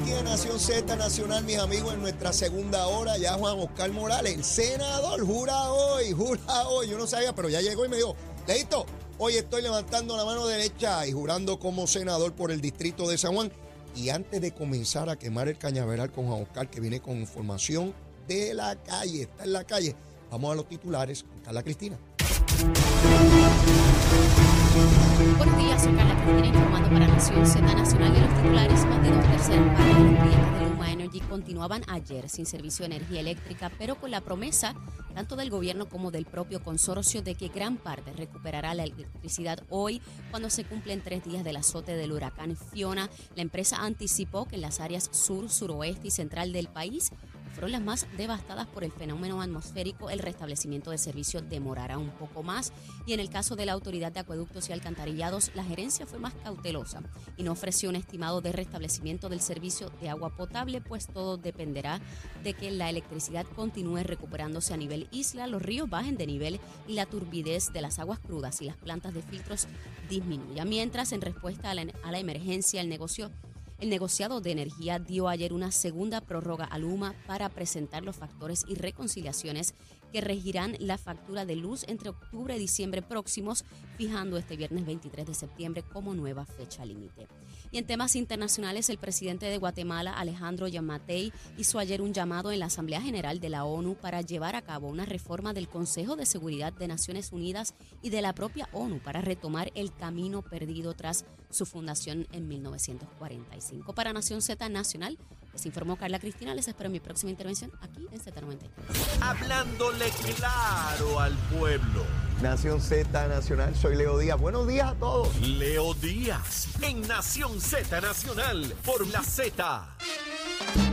aquí en Nación Z Nacional, mis amigos, en nuestra segunda hora. Ya Juan Oscar Morales, el senador, jura hoy, jura hoy. Yo no sabía, pero ya llegó y me dijo, Leito, hoy estoy levantando la mano derecha y jurando como senador por el distrito de San Juan. Y antes de comenzar a quemar el cañaveral con Juan Oscar, que viene con información de la calle, está en la calle, vamos a los titulares con Carla Cristina. Buenos días, soy Carla Cristina informando para Nación Z Nacional de los titulares. Más de dos terceras de los clientes de Luma Energy continuaban ayer sin servicio de energía eléctrica, pero con la promesa tanto del gobierno como del propio consorcio de que gran parte recuperará la electricidad hoy cuando se cumplen tres días del azote del huracán Fiona. La empresa anticipó que en las áreas sur, suroeste y central del país fueron las más devastadas por el fenómeno atmosférico, el restablecimiento de servicio demorará un poco más y en el caso de la Autoridad de Acueductos y Alcantarillados, la gerencia fue más cautelosa y no ofreció un estimado de restablecimiento del servicio de agua potable, pues todo dependerá de que la electricidad continúe recuperándose a nivel isla, los ríos bajen de nivel y la turbidez de las aguas crudas y las plantas de filtros disminuya. Mientras, en respuesta a la, a la emergencia, el negocio el negociado de energía dio ayer una segunda prórroga a Luma para presentar los factores y reconciliaciones que regirán la factura de luz entre octubre y diciembre próximos, fijando este viernes 23 de septiembre como nueva fecha límite. Y en temas internacionales, el presidente de Guatemala, Alejandro Yamatei, hizo ayer un llamado en la Asamblea General de la ONU para llevar a cabo una reforma del Consejo de Seguridad de Naciones Unidas y de la propia ONU para retomar el camino perdido tras su fundación en 1945. Para Nación Z Nacional, les informó Carla Cristina. Les espero en mi próxima intervención aquí en Z93. Hablándole claro al pueblo. Nación Z Nacional, soy Leo Díaz. Buenos días a todos. Leo Díaz, en Nación Z Nacional, por la Z.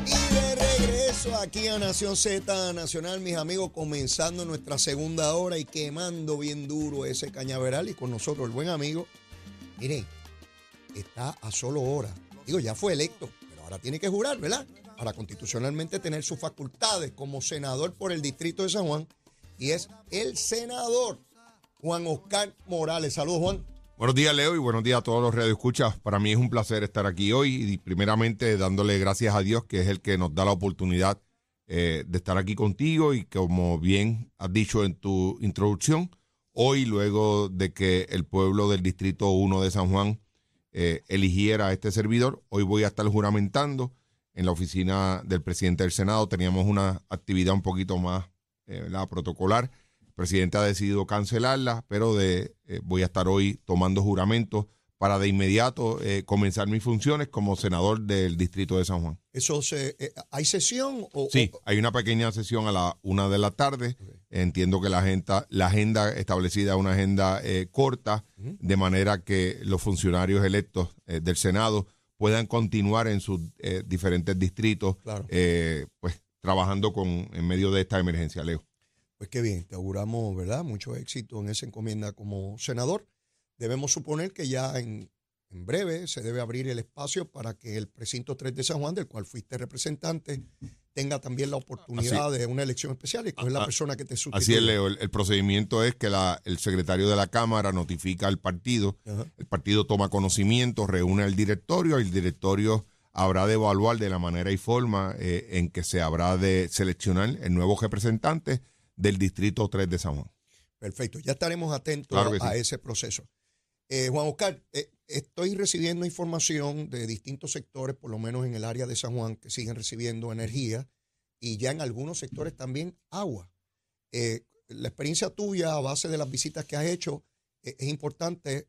Y de regreso aquí a Nación Z Nacional, mis amigos, comenzando nuestra segunda hora y quemando bien duro ese cañaveral. Y con nosotros el buen amigo, miren, está a solo hora. Digo, ya fue electo, ahora tiene que jurar, ¿verdad? Para constitucionalmente tener sus facultades como senador por el distrito de San Juan. Y es el senador Juan Oscar Morales. Saludos, Juan. Buenos días, Leo, y buenos días a todos los radioescuchas. Para mí es un placer estar aquí hoy y primeramente dándole gracias a Dios, que es el que nos da la oportunidad eh, de estar aquí contigo y como bien has dicho en tu introducción, hoy luego de que el pueblo del Distrito 1 de San Juan eh, eligiera a este servidor, hoy voy a estar juramentando en la oficina del presidente del Senado. Teníamos una actividad un poquito más eh, la protocolar. El presidente ha decidido cancelarla, pero de, eh, voy a estar hoy tomando juramentos para de inmediato eh, comenzar mis funciones como senador del distrito de San Juan. Eso se, eh, ¿Hay sesión? O, Sí, o- hay una pequeña sesión a la una de la tarde. Entiendo que la agenda, la agenda establecida es una agenda eh, corta, de manera que los funcionarios electos eh, del Senado puedan continuar en sus eh, diferentes distritos, Claro. eh, pues trabajando con en medio de esta emergencia, Leo. Pues qué bien, te auguramos, ¿verdad? Mucho éxito en esa encomienda como senador. Debemos suponer que ya en, en breve se debe abrir el espacio para que el precinto 3 de San Juan, del cual fuiste representante, tenga también la oportunidad de una elección especial y escoger la Ah, persona que te sustituye. Así es, Leo. El, el procedimiento es que la- el secretario de la Cámara notifica al partido, Ajá. el partido toma conocimiento, reúne al directorio, el directorio habrá de evaluar de la manera y forma eh, en que se habrá de seleccionar el nuevo representante del Distrito 3 de San Juan. Perfecto, ya estaremos atentos Claro a sí. ese proceso. Eh, Juan Oscar, eh, estoy recibiendo información de distintos sectores, por lo menos en el área de San Juan, que siguen recibiendo energía y ya en algunos sectores también agua. Eh, la experiencia tuya a base de las visitas que has hecho, es importante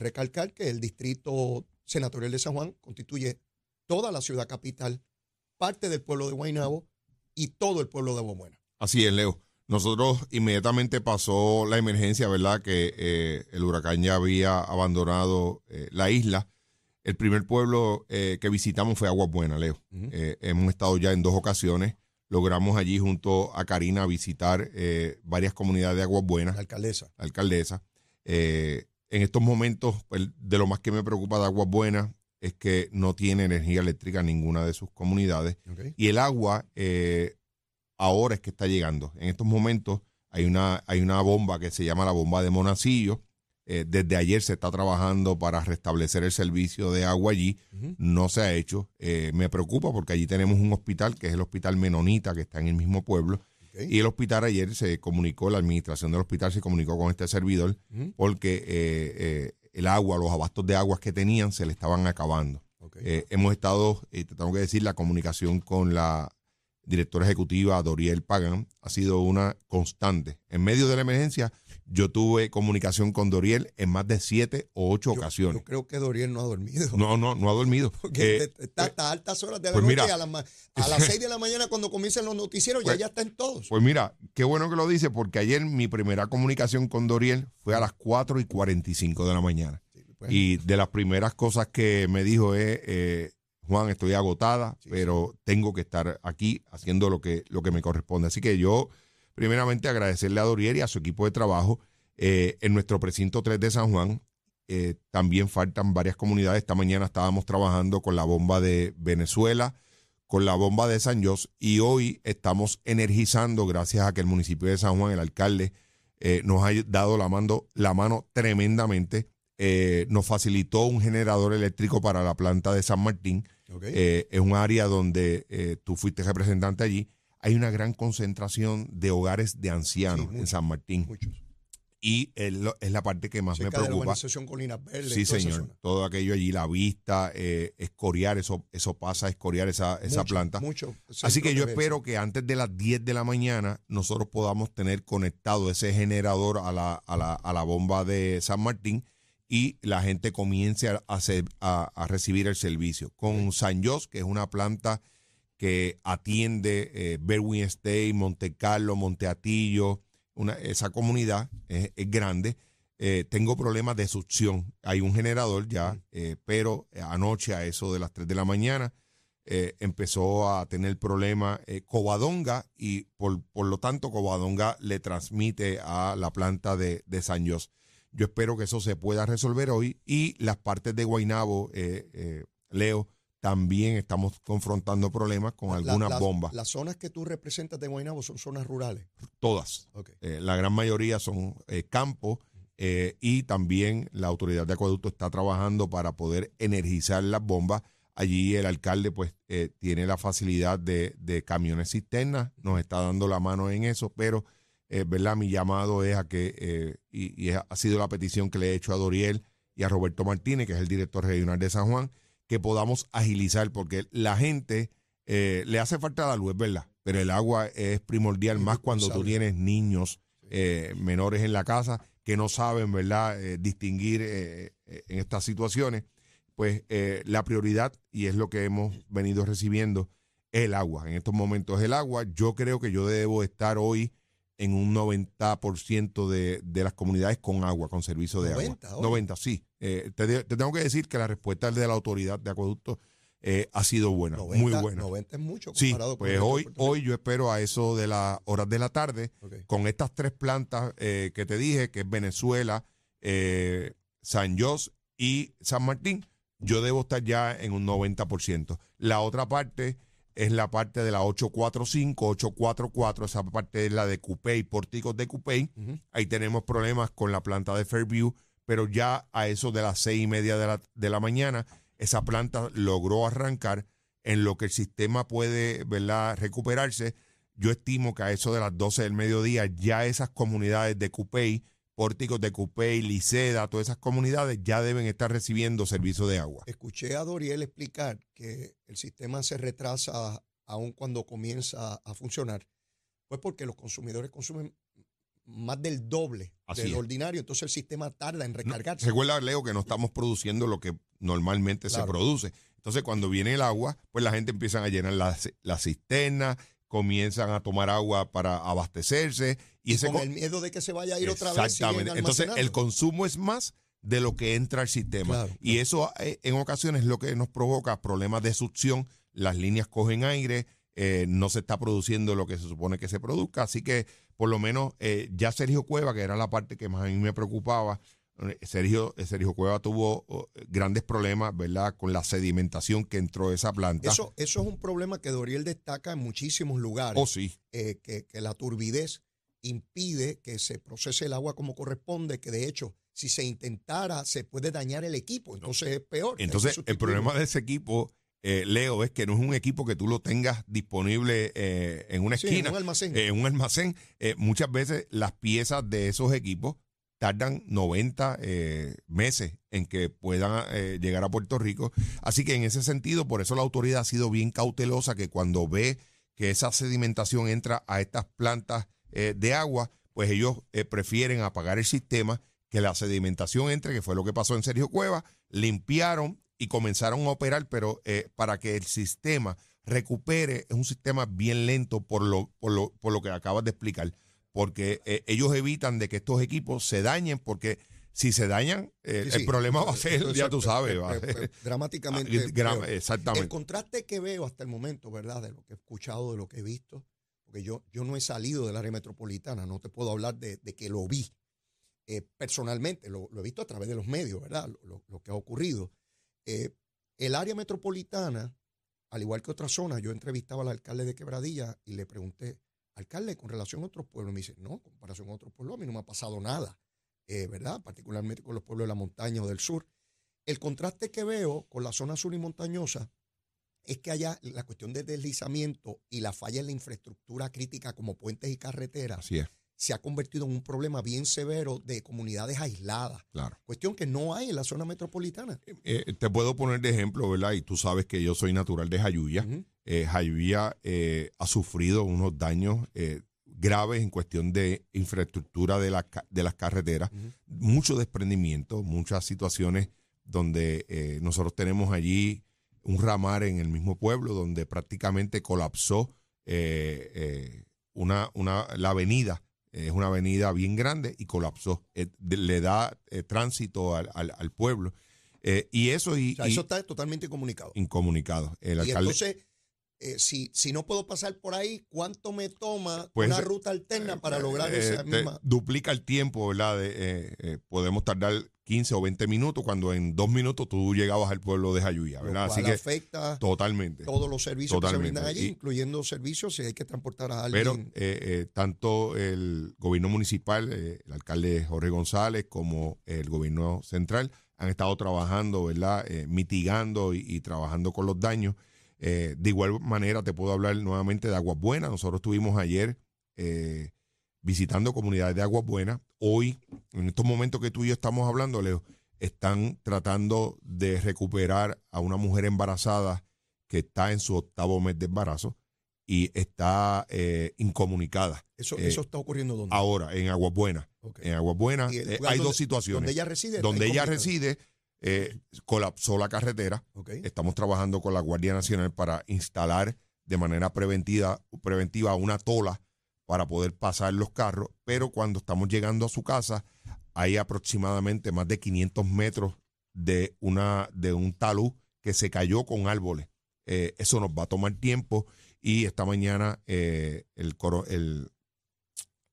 recalcar que el distrito senatorial de San Juan constituye toda la ciudad capital, parte del pueblo de Guaynabo y todo el pueblo de Bomuena. Así es, Leo. Nosotros inmediatamente pasó la emergencia, ¿verdad? Que eh, el huracán ya había abandonado eh, la isla. El primer pueblo eh, que visitamos fue Aguas Buenas, Leo. Eh, hemos estado ya en dos ocasiones. Logramos allí junto a Karina visitar eh, varias comunidades de Aguas Buenas, La alcaldesa. la alcaldesa. Eh, en estos momentos, pues, de lo más que me preocupa de Aguas Buenas es que no tiene energía eléctrica en ninguna de sus comunidades. Y el agua eh, ahora es que está llegando. En estos momentos hay una, hay una bomba que se llama la bomba de Monacillo, Eh, desde ayer se está trabajando para restablecer el servicio de agua allí. No se ha hecho. Eh, me preocupa porque allí tenemos un hospital, que es el Hospital Menonita, que está en el mismo pueblo. Y el hospital ayer se comunicó, la administración del hospital se comunicó con este servidor porque eh, el agua, los abastos de aguas que tenían se le estaban acabando. hemos estado, te tengo que decir, la comunicación con la directora ejecutiva Doriel Pagan ha sido una constante. En medio de la emergencia, yo tuve comunicación con Doriel en más de siete o ocho ocasiones. Yo creo que Doriel no ha dormido. No, no, no ha dormido. Porque eh, está hasta altas horas de la pues noche a, las seis de la mañana cuando comiencen los noticieros ya pues ya están todos. Pues mira, qué bueno que lo dice porque ayer mi primera comunicación con Doriel fue a las 4 y 45 de la mañana. Pues. y de las primeras cosas que me dijo es, eh, Juan, estoy agotada, pero tengo que estar aquí haciendo lo que, lo que me corresponde. Así que yo primeramente agradecerle a Dorier y a su equipo de trabajo. Eh, en nuestro precinto 3 de San Juan eh, también faltan varias comunidades. Esta mañana estábamos trabajando con la bomba de Venezuela, con la bomba de San José y hoy estamos energizando gracias a que el municipio de San Juan, el alcalde, eh, nos ha dado la mano, la mano tremendamente. nos facilitó un generador eléctrico para la planta de San Martín. Es un área donde tú fuiste representante allí hay una gran concentración de hogares de ancianos en San Martín. Y es, la parte que más me preocupa. De sí, señor. Todo aquello allí, la vista, eh, escoriar, eso, eso pasa a escoriar esa, esa planta. Mucho. Así que yo espero que antes de las 10 de la mañana nosotros podamos tener conectado ese generador a la, a la, a la bomba de San Martín y la gente comience a, a, a recibir el servicio. Con San Jos, que es una planta que atiende eh, Berwin State, Monte Carlo, Monteatillo, una, esa comunidad es, grande. Eh, tengo problemas de succión. Hay un generador ya, eh, pero anoche a eso de las 3 de la mañana eh, empezó a tener problemas Covadonga y por, por, lo tanto Covadonga le transmite a la planta de, de San José. Yo espero que eso se pueda resolver hoy y las partes de Guainabo, Leo, también estamos confrontando problemas con algunas bombas. ¿Las zonas que tú representas de Guaynabo son zonas rurales? Todas. Eh, la gran mayoría son eh, campos eh, y también la autoridad de acueducto está trabajando para poder energizar las bombas. Allí el alcalde pues tiene la facilidad de, camiones cisternas, nos está dando la mano en eso, pero ¿verdad? mi llamado es a que, y, y ha sido la petición que le he hecho a Doriel y a Roberto Martínez, que es el director regional de San Juan, que podamos agilizar, porque la gente eh, le hace falta la luz, ¿verdad? Pero el agua es primordial, más cuando tú tienes niños eh, menores en la casa que no saben, ¿verdad?, eh, distinguir en estas situaciones. Pues la prioridad, y es lo que hemos venido recibiendo, es el agua. En estos momentos es el agua. Yo creo que yo debo estar hoy en un 90% de, de las comunidades con agua, con servicio de agua. 90, sí. Eh, te, tengo que decir que la respuesta de la autoridad de acueducto eh, ha sido buena, muy buena. 90 es mucho comparado sí, pues hoy, hoy yo espero a eso de las horas de la tarde, con estas tres plantas eh, que te dije, que es Venezuela, San José y San Martín, yo debo estar ya en un 90%. La otra parte es la parte de la 845, 844, esa parte es la de Cupey, pórticos de Cupey. Ahí tenemos problemas con la planta de Fairview, pero ya a eso de las seis y media de la, de la mañana, esa planta logró arrancar en lo que el sistema puede ¿verdad? recuperarse. Yo estimo que a eso de las 12 del mediodía ya esas comunidades de Cupey Pórticos de Cupey, Liceda, todas esas comunidades ya deben estar recibiendo servicio de agua. Escuché a Doriel explicar que el sistema se retrasa aún cuando comienza a funcionar, pues porque los consumidores consumen más del doble del ordinario, entonces el sistema tarda en recargarse. recuerda, Leo, que no estamos produciendo lo que normalmente se produce. Entonces, cuando viene el agua, pues la gente empieza a llenar las la cisternas, comienzan a tomar agua para abastecerse. Y, con el miedo de que se vaya a ir otra vez. Exactamente. Entonces, el consumo es más de lo que entra al sistema. y eso eh, en ocasiones es lo que nos provoca problemas de succión. Las líneas cogen aire, eh, no se está produciendo lo que se supone que se produzca. Así que, por lo menos, eh, ya Sergio Cueva, que era la parte que más a mí me preocupaba, Sergio, Sergio Cueva tuvo oh, grandes problemas, ¿verdad?, con la sedimentación que entró esa planta. Eso, eso es un problema que Doriel destaca en muchísimos lugares. Oh, sí. Eh, que, la turbidez impide que se procese el agua como corresponde, que de hecho si se intentara, se puede dañar el equipo. Entonces es peor. Entonces, el problema de ese equipo, eh, Leo, es que no es un equipo que tú lo tengas disponible eh, en una Sí, esquina, en un almacén. eh, en un almacén. Eh, muchas veces las piezas de esos equipos tardan 90 eh, meses en que puedan eh, llegar a Puerto Rico. Así que en ese sentido, por eso la autoridad ha sido bien cautelosa que cuando ve que esa sedimentación entra a estas plantas eh, de agua, pues ellos eh, prefieren apagar el sistema, que la sedimentación entre, que fue lo que pasó en Sergio Cueva, limpiaron y comenzaron a operar, pero eh, para que el sistema recupere, es un sistema bien lento por lo, por lo, por lo que acabas de explicar, porque eh, ellos evitan de que estos equipos se dañen, porque si se dañan, eh, Sí, sí. el problema va a ser, ya tú es- sabes, es- va a ser- dramáticamente. Gra- peor. El exactamente. contraste que veo hasta el momento, ¿verdad? De lo que he escuchado, de lo que he visto, porque yo, yo no he salido del área metropolitana, no te puedo hablar de, de que lo vi eh, personalmente, lo, he visto a través de los medios, ¿verdad? Lo, que ha ocurrido. Eh, el área metropolitana, al igual que otras zonas, yo entrevistaba al alcalde de Quebradilla y le pregunté, alcalde, con relación a otros pueblos, me dice, no, con comparación a otros pueblos, a mí no me ha pasado nada, eh, ¿verdad? Particularmente con los pueblos de la montaña o del sur. El contraste que veo con la zona sur y montañosa es que allá la cuestión de deslizamiento y la falla en la infraestructura crítica como puentes y carreteras se ha convertido en un problema bien severo de comunidades aisladas. claro. Cuestión que no hay en la zona metropolitana. Eh, te puedo poner de ejemplo, ¿verdad? Y tú sabes que yo soy natural de Jayuya. Eh, Jayuya eh, ha sufrido unos daños eh, graves en cuestión de infraestructura de, la de las carreteras, mucho desprendimiento, muchas situaciones donde eh, nosotros tenemos allí un ramar en el mismo pueblo donde prácticamente colapsó eh, eh, una, una, la avenida. Es una avenida bien grande y colapsó. Eh, le da eh, tránsito al, al- al pueblo. Y eso y, O sea, y eso está totalmente comunicado. incomunicado. El Y alcalde, entonces, eh, si, si no puedo pasar por ahí, ¿cuánto me toma Pues, una eh, ruta alterna para lograr eh, esa te misma? duplica el tiempo, ¿verdad? De, eh, eh, podemos tardar 15 o 20 minutos cuando en dos minutos tú llegabas al pueblo de Jayuya, Lo ¿verdad? Así que afecta totalmente. todos los servicios que se brindan allí, Y- incluyendo servicios si hay que transportar a Pero alguien. eh, eh, tanto el gobierno municipal, eh, el alcalde Jorge González, como el gobierno central han estado trabajando, ¿verdad? Eh, mitigando y, y trabajando con los daños. Eh, de igual manera, te puedo hablar nuevamente de Aguas Buenas. Nosotros estuvimos ayer eh, visitando comunidades de Aguas Buenas. Hoy, en estos momentos que tú y yo estamos hablando, Leo, están tratando de recuperar a una mujer embarazada que está en su octavo mes de embarazo y está eh, incomunicada. eso, eh, eso está ocurriendo donde. Ahora, en Aguas Buenas. Ok. En Aguas Buenas eh, hay dos situaciones. Donde ella reside. Donde ella reside, eh, colapsó la carretera. Estamos trabajando con la Guardia Nacional para instalar de manera preventiva, preventiva una tola para poder pasar los carros, pero cuando estamos llegando a su casa hay aproximadamente más de 500 metros de, una, de un talud que se cayó con árboles. Eh, eso nos va a tomar tiempo y esta mañana eh, el, coro- el,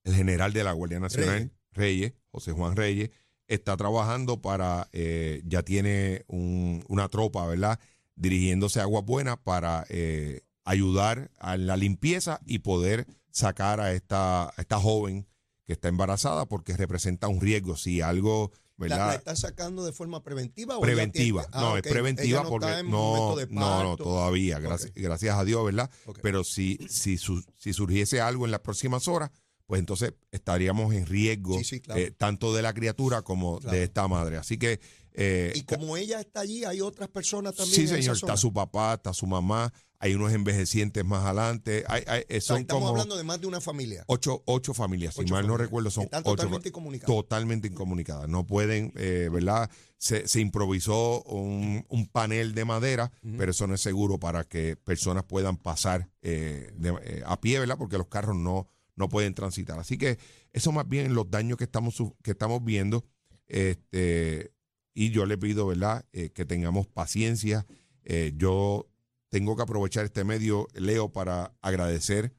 el general de la Guardia Nacional, Reyes, José Juan Reyes, está trabajando para, eh, ya tiene un- una tropa, ¿verdad? Dirigiéndose a Aguas Buenas para eh, ayudar a la limpieza y poder sacar a esta, a esta joven que está embarazada porque representa un riesgo. Si algo, ¿La, ¿verdad? la están sacando de forma preventiva? o ya preventiva. tiene- ah, no, es preventiva no porque está no, de no, no, todavía, gracias, gracias a Dios, ¿verdad? Pero si, si, su- si surgiese algo en las próximas horas, pues entonces estaríamos en riesgo Sí, sí, claro. eh, tanto de la criatura como Claro. de esta madre. Así que... eh, Y como ella está allí, hay otras personas también. sí, en esa señor, zona? está su papá, está su mamá, hay unos envejecientes más adelante, hay, hay- eh, O sea, son estamos como hablando de más de una familia. ocho, ocho familias, si mal no recuerdo, son Están ocho totalmente fa- comunicadas. totalmente incomunicadas. No pueden, eh, ¿verdad? Se, se improvisó un, un panel de madera, pero eso no es seguro para que personas puedan pasar de- a pie, ¿verdad? Porque los carros no, no pueden transitar. Así que eso más bien los daños que estamos, que estamos viendo. Este, y yo le pido, ¿verdad? Eh, que tengamos paciencia. Eh, yo tengo que aprovechar este medio, Leo, para agradecer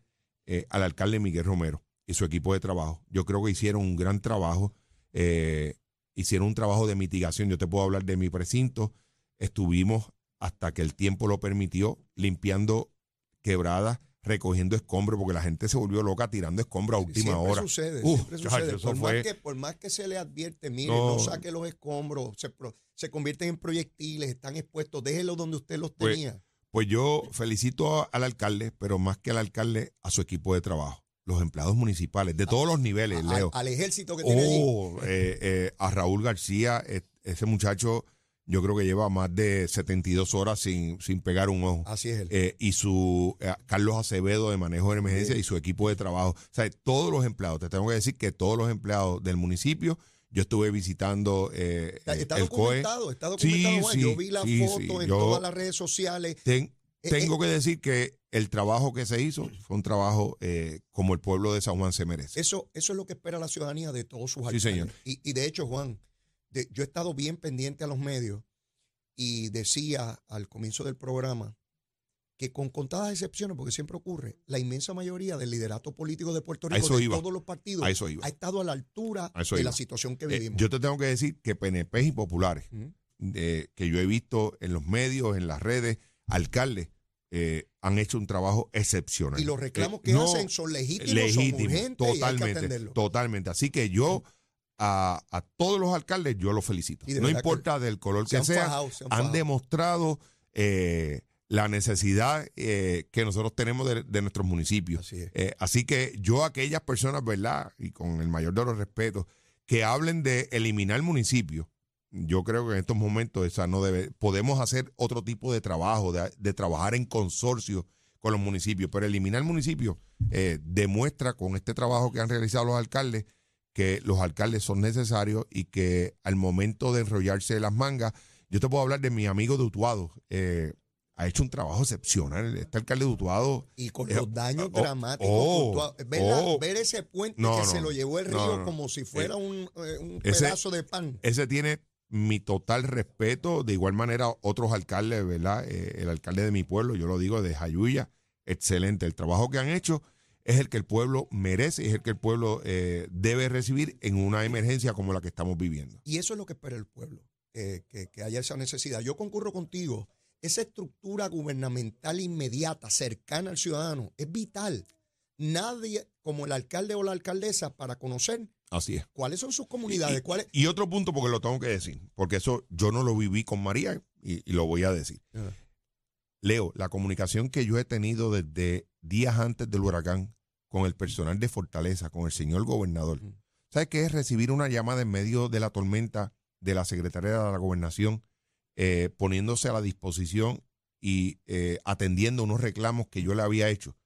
eh, al alcalde Miguel Romero y su equipo de trabajo. Yo creo que hicieron un gran trabajo, hicieron un trabajo de mitigación. Yo te puedo hablar de mi precinto. Estuvimos hasta que el tiempo lo permitió limpiando quebradas, recogiendo escombros, porque la gente se volvió loca tirando escombros a última siempre hora. Sucede, siempre sucede. Por, fue- más que, por más que se le advierte, mire, No. no, saque los escombros, se, se convierten en proyectiles, están expuestos, déjenlos donde usted los Pues, tenía. Pues yo felicito al alcalde, pero más que al alcalde, a su equipo de trabajo, los empleados municipales, de todos los niveles, Leo. Al, ejército que tiene allí. Oh, eh, eh, a Raúl García, eh, ese muchacho, yo creo que lleva más de 72 horas sin, sin pegar un ojo. Así es él. Eh, y su eh, Carlos Acevedo de manejo de emergencia Sí. y su equipo de trabajo. O sea, todos los empleados, te tengo que decir que todos los empleados del municipio, yo estuve visitando eh, está, está el COE. documentado, está Sí, documentado. Juan. sí, yo vi la sí, foto sí, en yo- todas las redes sociales. Ten- Eh, tengo eh, que decir que el trabajo que se hizo fue un trabajo eh, como el pueblo de San Juan se merece. Eso, eso es lo que espera la ciudadanía de todos sus Sí, alcaldes. señor. Y, y de hecho, Juan, de- yo he estado bien pendiente a los medios y decía al comienzo del programa que con contadas excepciones, porque siempre ocurre, la inmensa mayoría del liderato político de Puerto Rico, de iba. todos los partidos, ha estado a la altura A de iba. la situación que Eh, vivimos. yo te tengo que decir que PNP y populares, eh, que yo he visto en los medios, en las redes, alcaldes, eh, han hecho un trabajo excepcional. y los reclamos Eh, que no, hacen son legítimos, legítimo, son urgentes y hay que totalmente, atenderlos. totalmente. Así que yo a, a todos los alcaldes yo los felicito. No importa del color que sea, fajado, han fajado. demostrado eh, la necesidad eh, que nosotros tenemos de, de nuestros municipios. Así. Eh, así que yo aquellas personas, ¿verdad? Y con el mayor de los respetos, que hablen de eliminar municipios, yo creo que en estos momentos esa no debe, podemos hacer otro tipo de trabajo, de, de trabajar en consorcio con los municipios, pero eliminar municipios eh, demuestra con este trabajo que han realizado los alcaldes que los alcaldes son necesarios y que al momento de enrollarse las mangas, yo te puedo hablar de mi amigo de Utuado, eh, ha hecho un trabajo excepcional, este alcalde de Utuado Y con Eh, los daños oh, dramáticos. oh, ver, la- oh. ver ese puente No, que no, se lo llevó el río no. como si fuera un, eh, un ese- pedazo de pan. ese tiene mi total respeto. De igual manera, otros alcaldes, ¿verdad? Eh, el alcalde de mi pueblo, yo lo digo, de Jayuya, excelente. El trabajo que han hecho es el que el pueblo merece, es el que el pueblo eh, debe recibir en una emergencia como la que estamos viviendo. Y eso es lo que espera el pueblo, eh, que, que haya esa necesidad. Yo concurro contigo. Esa estructura gubernamental inmediata, cercana al ciudadano, es vital. Nadie como el alcalde o la alcaldesa para conocer Así es. cuáles son sus comunidades, cuáles... Y otro punto, porque lo tengo que decir, porque eso yo no lo viví con María y, y lo voy a decir. Ajá. Leo, la comunicación que yo he tenido desde días antes del huracán con el personal de Fortaleza, con el señor gobernador. ¿sabes qué es recibir una llamada en medio de la tormenta de la Secretaría de la Gobernación, eh, poniéndose a la disposición y eh, atendiendo unos reclamos que yo le había hecho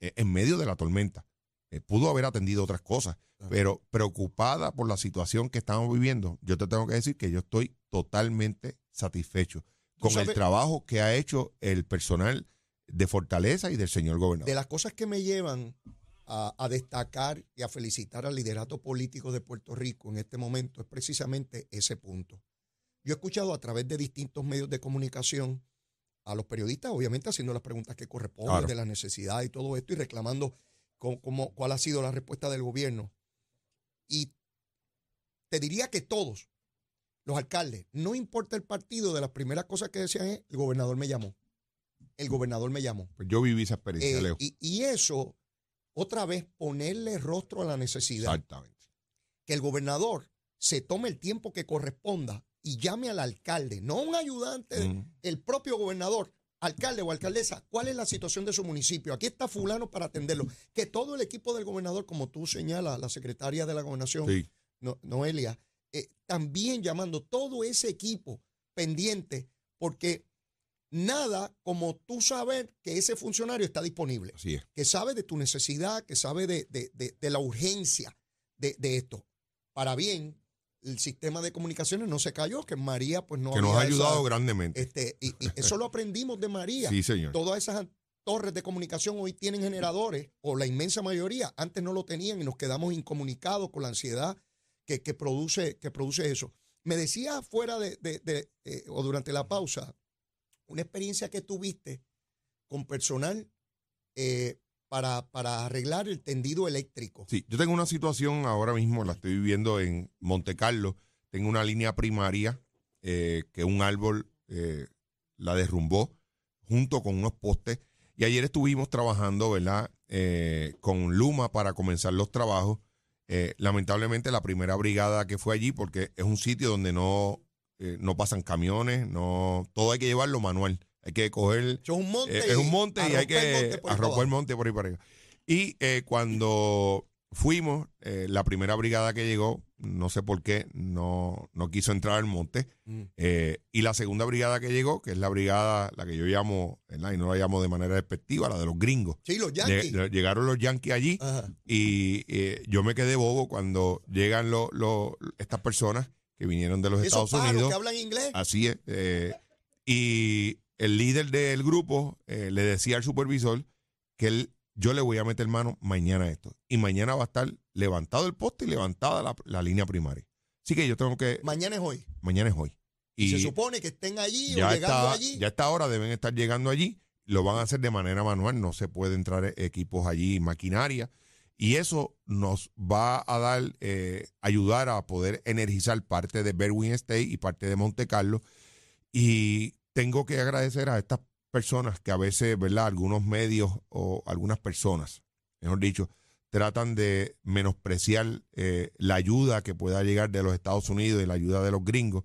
eh, en medio de la tormenta? Eh, pudo haber atendido otras cosas, pero preocupada por la situación que estamos viviendo, yo te tengo que decir que yo estoy totalmente satisfecho con el trabajo que ha hecho el personal de Fortaleza y del señor gobernador. De las cosas que me llevan a, a destacar y a felicitar al liderato político de Puerto Rico en este momento es precisamente ese punto. Yo he escuchado a través de distintos medios de comunicación a los periodistas, obviamente haciendo las preguntas que corresponden Claro. de la necesidad y todo esto y reclamando cómo- cómo- cuál ha sido la respuesta del gobierno. Y te diría que todos, los alcaldes, no importa el partido, de las primeras cosas que decían es, el gobernador me llamó. El gobernador me llamó. Pues yo viví esa experiencia, Eh, Leo. y, y eso, otra vez, ponerle rostro a la necesidad. Exactamente. Que el gobernador se tome el tiempo que corresponda y llame al alcalde, no a un ayudante, Mm. el propio gobernador, alcalde o alcaldesa, cuál es la situación de su municipio. Aquí está fulano para atenderlo. Que todo el equipo del gobernador, como tú señalas, la secretaria de la gobernación, Sí. no- Noelia, eh, también llamando todo ese equipo pendiente, porque nada como tú saber que ese funcionario está disponible Así es. que sabe de tu necesidad, que sabe de, de- de- de la urgencia de, de esto. Para bien, el sistema de comunicaciones no se cayó, que María pues no que nos ha esa- ayudado grandemente. este, y, y eso lo aprendimos de María. sí, señor. Todas esas torres de comunicación hoy tienen generadores, o la inmensa mayoría, antes no lo tenían y nos quedamos incomunicados con la ansiedad que, produce, que produce eso. Me decía fuera de, eh, o durante la pausa, una experiencia que tuviste con personal eh, para, para arreglar el tendido eléctrico. Sí, yo tengo una situación ahora mismo, la estoy viviendo en Monte Carlo. Tengo una línea primaria eh, que un árbol eh, la derrumbó junto con unos postes Y ayer estuvimos trabajando, ¿verdad? Con Luma para comenzar los trabajos. Eh, lamentablemente la primera brigada que fue allí, porque es un sitio donde no, eh, no pasan camiones, no todo hay que llevarlo manual. Hay que coger... Es un monte. Eh, es un monte y hay que monte arropar el monte por ahí para arriba. Y eh, cuando fuimos, eh, la primera brigada que llegó, no sé por qué, no, no quiso entrar al monte. Mm. Eh, y la segunda brigada que llegó, que es la brigada, la que yo llamo, ¿verdad? y no la llamo de manera despectiva, la de los gringos. Sí, los Yankees. lle- llegaron los yankees allí Ajá. y eh, yo me quedé bobo cuando llegan lo- lo- estas personas que vinieron de los Esos Estados Unidos. que hablan inglés. Así es. eh, y el líder del grupo eh, le decía al supervisor que él, yo le voy a meter mano mañana a esto. Y mañana va a estar levantado el poste y levantada la, la línea primaria. Así que yo tengo que. Mañana es hoy. Mañana es hoy. Y, se supone que estén allí o llegando está, allí. ya está ahora, deben estar llegando allí. Lo van a hacer de manera manual. No se puede entrar equipos allí, maquinaria. Y eso nos va a dar, eh, ayudar a poder energizar parte de Berwin State y parte de Monte Carlo. Y tengo que agradecer a estas personas que a veces, ¿verdad? Algunos medios o algunas personas, mejor dicho, tratan de menospreciar eh, la ayuda que pueda llegar de los Estados Unidos y la ayuda de los gringos.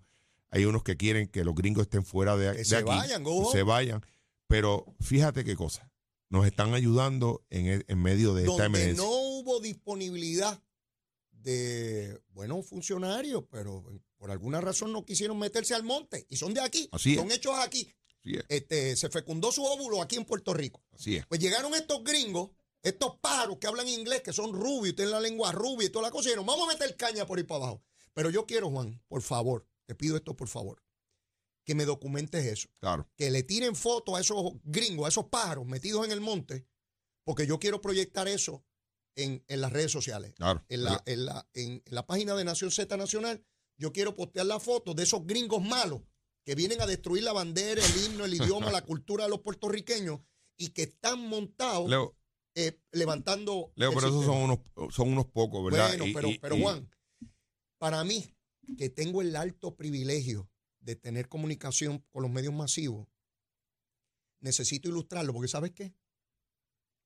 Hay unos que quieren que los gringos estén fuera de, Que de se aquí, vayan, se vayan. Pero fíjate qué cosa, nos están ayudando en, e- en medio de esta emergencia. no hubo disponibilidad de buenos funcionarios, pero por alguna razón no quisieron meterse al monte y son de aquí, Así es. son hechos aquí. Es, Este, se fecundó su óvulo aquí en Puerto Rico. así es. Pues llegaron estos gringos, estos pájaros que hablan inglés, que son rubios, tienen la lengua rubia y toda la cosa, y dijeron, vamos a meter caña por ahí para abajo. Pero yo quiero, Juan, por favor, te pido esto por favor, que me documentes eso Claro. que le tiren fotos a esos gringos, a esos pájaros metidos en el monte, porque yo quiero proyectar eso en, en las redes sociales. Claro. En la, en, la, en, en la página de Nación Z Nacional, yo quiero postear la foto de esos gringos malos que vienen a destruir la bandera, el himno, el idioma, la cultura de los puertorriqueños y que están montados Leo, eh, levantando. Leo pero esos son unos, son unos pocos, ¿verdad? Bueno, Y- pero, y- pero y- Juan, para mí, que tengo el alto privilegio de tener comunicación con los medios masivos, necesito ilustrarlo, porque ¿sabes qué?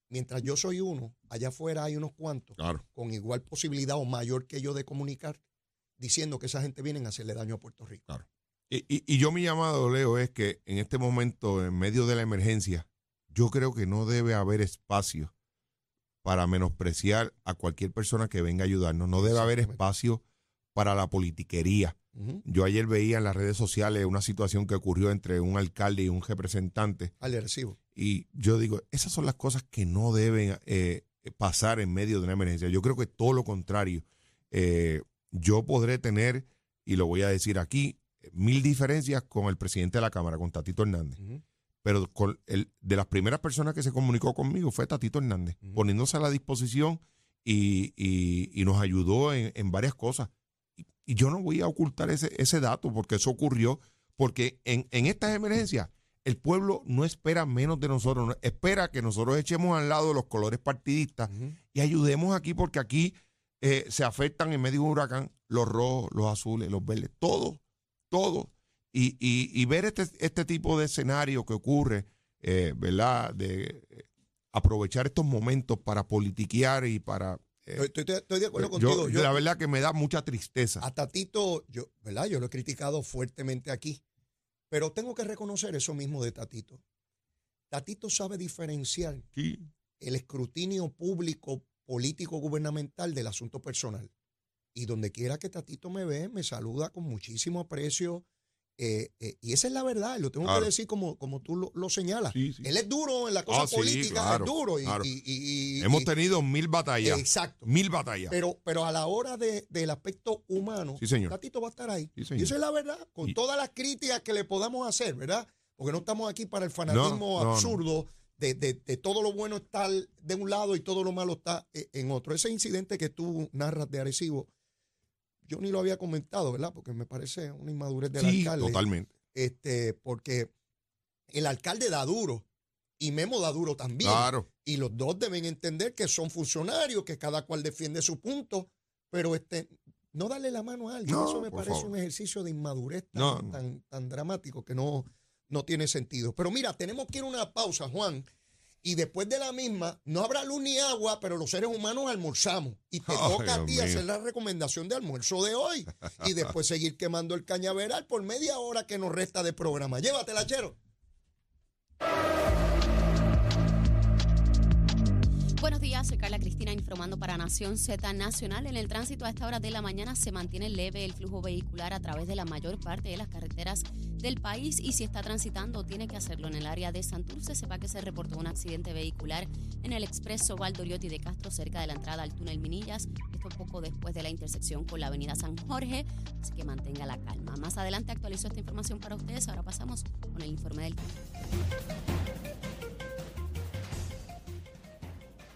Mientras yo soy uno, allá afuera hay unos cuantos Claro. con igual posibilidad o mayor que yo de comunicar, diciendo que esa gente viene a hacerle daño a Puerto Rico. Y, y- y yo mi llamado, Leo, es que en este momento, en medio de la emergencia, yo creo que no debe haber espacio para menospreciar a cualquier persona que venga a ayudarnos. No debe haber espacio para la politiquería. Yo ayer veía en las redes sociales una situación que ocurrió entre un alcalde y un representante Al recibo. y yo digo, esas son las cosas que no deben eh, pasar en medio de una emergencia. Yo creo que todo lo contrario. Eh, yo podré tener, y lo voy a decir aquí, mil diferencias con el presidente de la Cámara, con Tatito Hernández. Pero con el, de las primeras personas que se comunicó conmigo fue Tatito Hernández, poniéndose a la disposición y, y- y nos ayudó en, en varias cosas. Y, y yo no voy a ocultar ese, ese dato porque eso ocurrió, porque en, en estas emergencias el pueblo no espera menos de nosotros, no- espera que nosotros echemos al lado los colores partidistas y ayudemos aquí porque aquí eh, se afectan en medio de un huracán los rojos, los azules, los verdes, todo, todo. Y, y- y ver este, este tipo de escenario que ocurre, eh, ¿verdad? De eh, aprovechar estos momentos para politiquear y para... eh, Estoy, estoy- estoy de acuerdo yo- contigo. Yo- la verdad que me da mucha tristeza. A Tatito, yo, ¿verdad? Yo lo he criticado fuertemente aquí, pero tengo que reconocer eso mismo de Tatito. Tatito sabe diferenciar Sí, el escrutinio público, político, gubernamental del asunto personal. Y donde quiera que Tatito me ve, me saluda con muchísimo aprecio. eh, eh, y esa es la verdad, lo tengo Claro. que decir como, como tú lo, lo señalas. sí, sí. Él es duro en la cosa Ah, sí, política, claro, es duro. Y, claro. y- y- y- Hemos tenido mil batallas. Exacto. Mil batallas. Pero, pero a la hora de- del aspecto humano, señor. Tatito va a estar ahí. Y eso es la verdad, con todas las críticas que le podamos hacer, ¿verdad? Porque no estamos aquí para el fanatismo No, no, no. absurdo De, de- de todo lo bueno está de un lado y todo lo malo está eh, en otro. Ese incidente que tú narras de Arecibo, yo ni lo había comentado, ¿verdad? Porque me parece una inmadurez del sí, alcalde. totalmente. Este, porque el alcalde da duro y Memo da duro también. Claro. Y los dos deben entender que son funcionarios, que cada cual defiende su punto, pero este, no darle la mano a alguien. No, Eso me parece favor. un ejercicio de inmadurez tan, No, no. tan, tan dramático que no, no tiene sentido. Pero mira, tenemos que ir a una pausa, Juan. Y después de la misma no habrá luz ni agua, pero los seres humanos almorzamos. Y te toca a ti mío. hacer la recomendación de almuerzo de hoy y después seguir quemando el cañaveral por media hora que nos resta de programa. Llévatela, chero. Buenos días, soy Carla Cristina informando para Nación Z Nacional. En el tránsito a esta hora de la mañana se mantiene leve el flujo vehicular a través de la mayor parte de las carreteras del país y si está transitando tiene que hacerlo en el área de Santurce. Sepa que se reportó un accidente vehicular en el expreso Valdoriotti de Castro cerca de la entrada al túnel Minillas. Esto poco después de la intersección con la avenida San Jorge, así que mantenga la calma. Más adelante actualizo esta información para ustedes. Ahora pasamos con el informe del tiempo.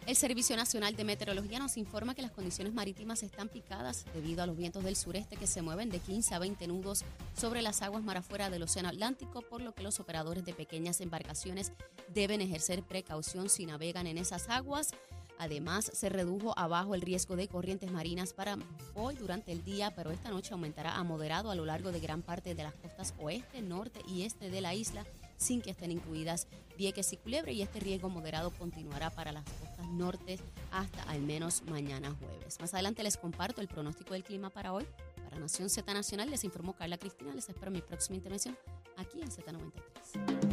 El Servicio Nacional de Meteorología nos informa que las condiciones marítimas están picadas debido a los vientos del sureste que se mueven de 15 a 20 nudos sobre las aguas mar afuera del Océano Atlántico, por lo que los operadores de pequeñas embarcaciones deben ejercer precaución si navegan en esas aguas. Además, se redujo abajo el riesgo de corrientes marinas para hoy durante el día, pero esta noche aumentará a moderado a lo largo de gran parte de las costas oeste, norte y este de la isla, sin que estén incluidas Vieques y Culebre, y este riesgo moderado continuará para las costas norte hasta al menos mañana jueves. Más adelante les comparto el pronóstico del clima para hoy. Para Nación Z Nacional les informó Carla Cristina. Les espero en mi próxima intervención aquí en Z93.